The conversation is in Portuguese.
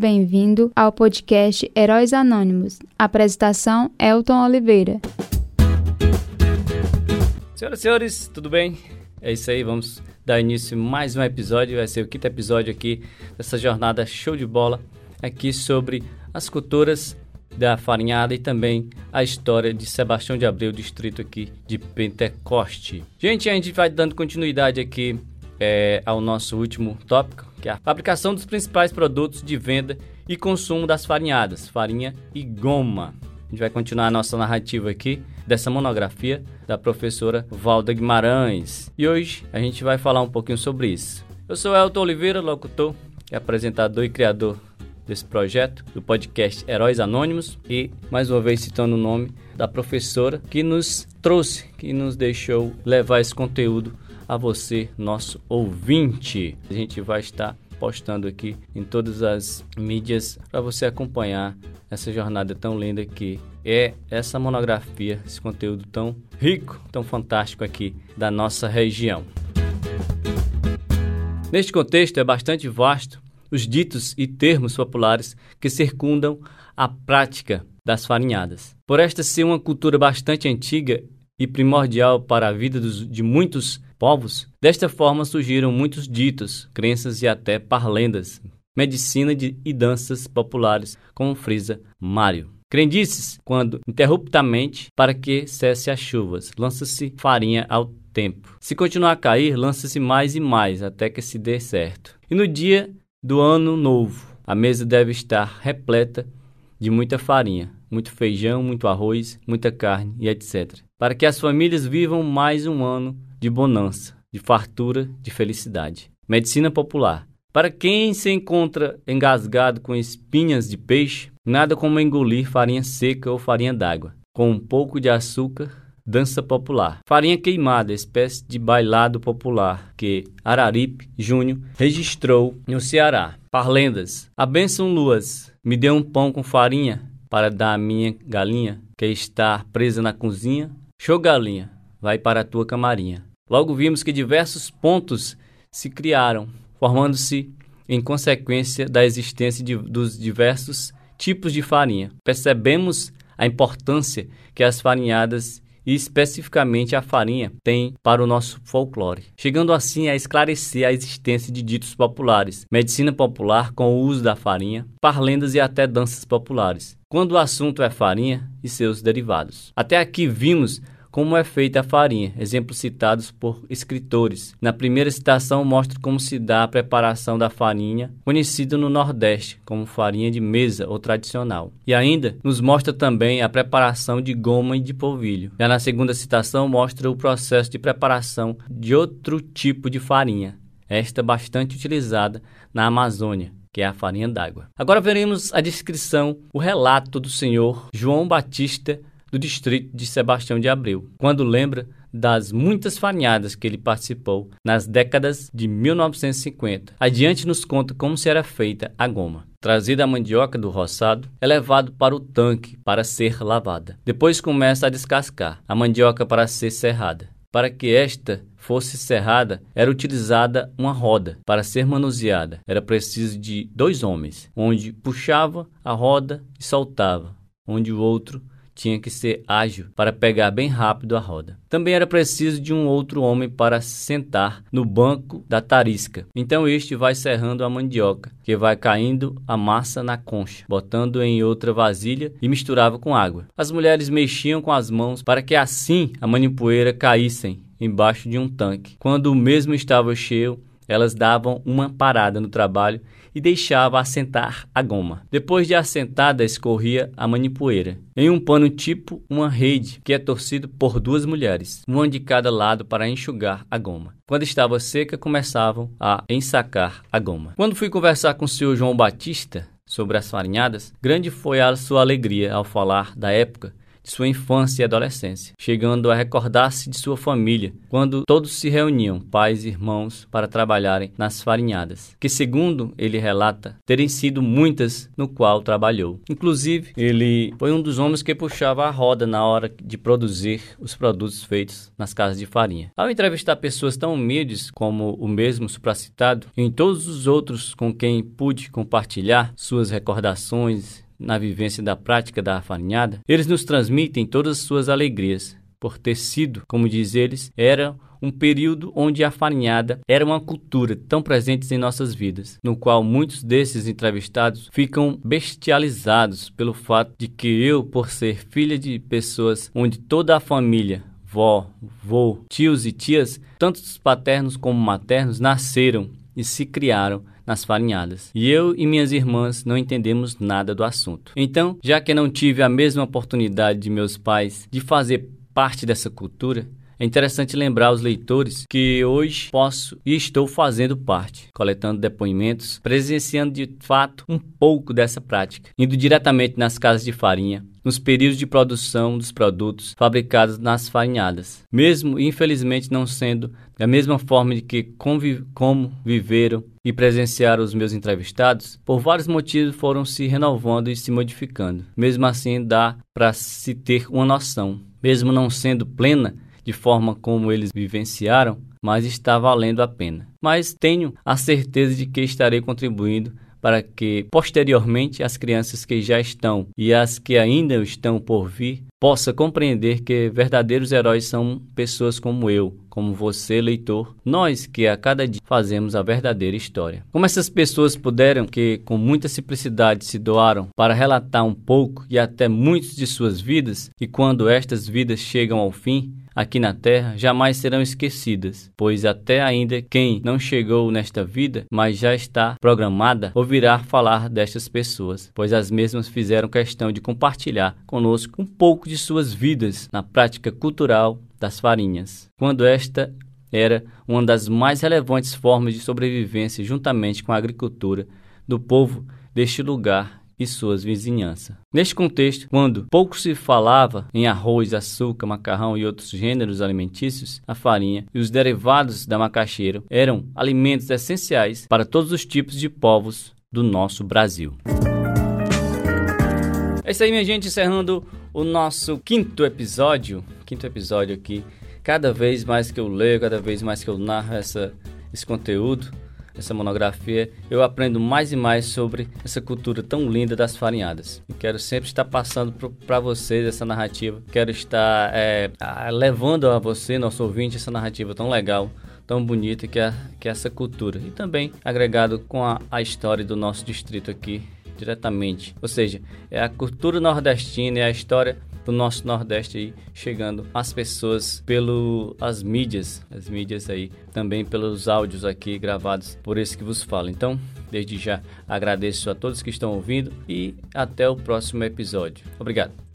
Bem-vindo ao podcast Heróis Anônimos. Apresentação: Elton Oliveira. Senhoras e senhores, tudo bem? É isso aí, vamos dar início a mais um episódio. Vai ser o quinto episódio aqui dessa jornada show de bola aqui sobre as culturas da farinhada e também a história de Sebastião de Abreu, distrito aqui de Pentecoste. Gente, a gente vai dando continuidade aqui é, ao nosso último tópico, que é a fabricação dos principais produtos de venda e consumo das farinhadas, farinha e goma. A gente vai continuar a nossa narrativa aqui dessa monografia da professora Valda Guimarães. E hoje a gente vai falar um pouquinho sobre isso. Eu sou Elton Oliveira, locutor, apresentador e criador desse projeto, do podcast Heróis Anônimos e, mais uma vez, citando o nome da professora que nos trouxe, que nos deixou levar esse conteúdo a você, nosso ouvinte. A gente vai estar postando aqui em todas as mídias para você acompanhar essa jornada tão linda que é essa monografia, esse conteúdo tão rico, tão fantástico aqui da nossa região. Neste contexto é bastante vasto os ditos e termos populares que circundam a prática das farinhadas. Por esta ser uma cultura bastante antiga e primordial para a vida dos, de muitos povos, desta forma surgiram muitos ditos, crenças e até parlendas, medicina de, e danças populares, como frisa Mário. Crendices, quando interruptamente, para que cesse as chuvas, lança-se farinha ao tempo. Se continuar a cair, lança-se mais e mais, até que se dê certo. E no dia do ano novo. A mesa deve estar repleta de muita farinha, muito feijão, muito arroz, muita carne e etc. Para que as famílias vivam mais um ano de bonança, de fartura, de felicidade. Medicina popular. Para quem se encontra engasgado com espinhas de peixe, nada como engolir farinha seca ou farinha d'água, com um pouco de açúcar dança popular. Farinha queimada, espécie de bailado popular que Araripe Júnior registrou no Ceará. Parlendas. A benção luas, me dê um pão com farinha para dar à minha galinha que está presa na cozinha. Show galinha, vai para a tua camarinha. Logo vimos que diversos pontos se criaram, formando-se em consequência da existência de, dos diversos tipos de farinha. Percebemos a importância que as farinhadas e especificamente a farinha tem para o nosso folclore, chegando assim a esclarecer a existência de ditos populares, medicina popular com o uso da farinha, parlendas e até danças populares, quando o assunto é farinha e seus derivados. Até aqui vimos como é feita a farinha, exemplos citados por escritores. Na primeira citação mostra como se dá a preparação da farinha, conhecida no Nordeste como farinha de mesa ou tradicional. E ainda nos mostra também a preparação de goma e de polvilho. Já na segunda citação mostra o processo de preparação de outro tipo de farinha, esta bastante utilizada na Amazônia, que é a farinha d'água. Agora veremos a descrição, o relato do senhor João Batista do distrito de Sebastião de Abreu, quando lembra das muitas farinhadas que ele participou nas décadas de 1950. Adiante nos conta como se era feita a goma. Trazida a mandioca do roçado, é levado para o tanque para ser lavada. Depois começa a descascar a mandioca para ser serrada. Para que esta fosse serrada, era utilizada uma roda para ser manuseada. Era preciso de dois homens, onde puxava a roda e soltava, onde o outro tinha que ser ágil para pegar bem rápido a roda. Também era preciso de um outro homem para sentar no banco da tarisca. Então este vai serrando a mandioca, que vai caindo a massa na concha, botando em outra vasilha e misturava com água. As mulheres mexiam com as mãos para que assim a manipoeira caíssem embaixo de um tanque. Quando o mesmo estava cheio, elas davam uma parada no trabalho e deixava assentar a goma. Depois de assentada, escorria a manipoeira em um pano tipo uma rede que é torcido por duas mulheres, uma de cada lado para enxugar a goma. Quando estava seca, começavam a ensacar a goma. Quando fui conversar com o senhor João Batista sobre as farinhadas, grande foi a sua alegria ao falar da época de sua infância e adolescência, chegando a recordar-se de sua família, quando todos se reuniam, pais e irmãos, para trabalharem nas farinhadas, que segundo ele relata, terem sido muitas no qual trabalhou. Inclusive, ele foi um dos homens que puxava a roda na hora de produzir os produtos feitos nas casas de farinha. Ao entrevistar pessoas tão humildes como o mesmo supracitado, em todos os outros com quem pude compartilhar suas recordações na vivência da prática da farinhada, eles nos transmitem todas as suas alegrias, por ter sido, como diz eles, era um período onde a farinhada era uma cultura tão presente em nossas vidas, no qual muitos desses entrevistados ficam bestializados pelo fato de que eu, por ser filha de pessoas onde toda a família vó, vô, tios e tias, tanto os paternos como maternos, nasceram e se criaram nas farinhadas. E eu e minhas irmãs não entendemos nada do assunto. Então, já que não tive a mesma oportunidade de meus pais de fazer parte dessa cultura, é interessante lembrar aos leitores que hoje posso e estou fazendo parte, coletando depoimentos, presenciando de fato um pouco dessa prática, indo diretamente nas casas de farinha, nos períodos de produção dos produtos fabricados nas farinhadas, mesmo infelizmente não sendo da mesma forma de que como viveram e presenciaram os meus entrevistados, por vários motivos foram se renovando e se modificando. Mesmo assim, dá para se ter uma noção, mesmo não sendo plena, de forma como eles vivenciaram, mas está valendo a pena. Mas tenho a certeza de que estarei contribuindo para que posteriormente as crianças que já estão e as que ainda estão por vir possa compreender que verdadeiros heróis são pessoas como eu, como você, leitor, nós que a cada dia fazemos a verdadeira história. Como essas pessoas puderam que com muita simplicidade se doaram para relatar um pouco e até muitos de suas vidas, e quando estas vidas chegam ao fim, aqui na terra jamais serão esquecidas, pois até ainda quem não chegou nesta vida, mas já está programada, ouvirá falar destas pessoas, pois as mesmas fizeram questão de compartilhar conosco um pouco de suas vidas na prática cultural das farinhas, quando esta era uma das mais relevantes formas de sobrevivência juntamente com a agricultura do povo deste lugar e suas vizinhanças. Neste contexto, quando pouco se falava em arroz, açúcar, macarrão e outros gêneros alimentícios, a farinha e os derivados da macaxeira eram alimentos essenciais para todos os tipos de povos do nosso Brasil. É isso aí, minha gente, encerrando o nosso quinto episódio, quinto episódio aqui. Cada vez mais que eu leio, cada vez mais que eu narro essa, esse conteúdo, essa monografia, eu aprendo mais e mais sobre essa cultura tão linda das farinhadas. E quero sempre estar passando para vocês essa narrativa, quero estar é, levando a você, nosso ouvinte, essa narrativa tão legal tão bonita que é, que é essa cultura. E também agregado com a, a história do nosso distrito aqui diretamente. Ou seja, é a cultura nordestina, é a história do nosso Nordeste aí, chegando às pessoas pelo as mídias, as mídias aí, também pelos áudios aqui gravados por esse que vos fala. Então, desde já agradeço a todos que estão ouvindo e até o próximo episódio. Obrigado.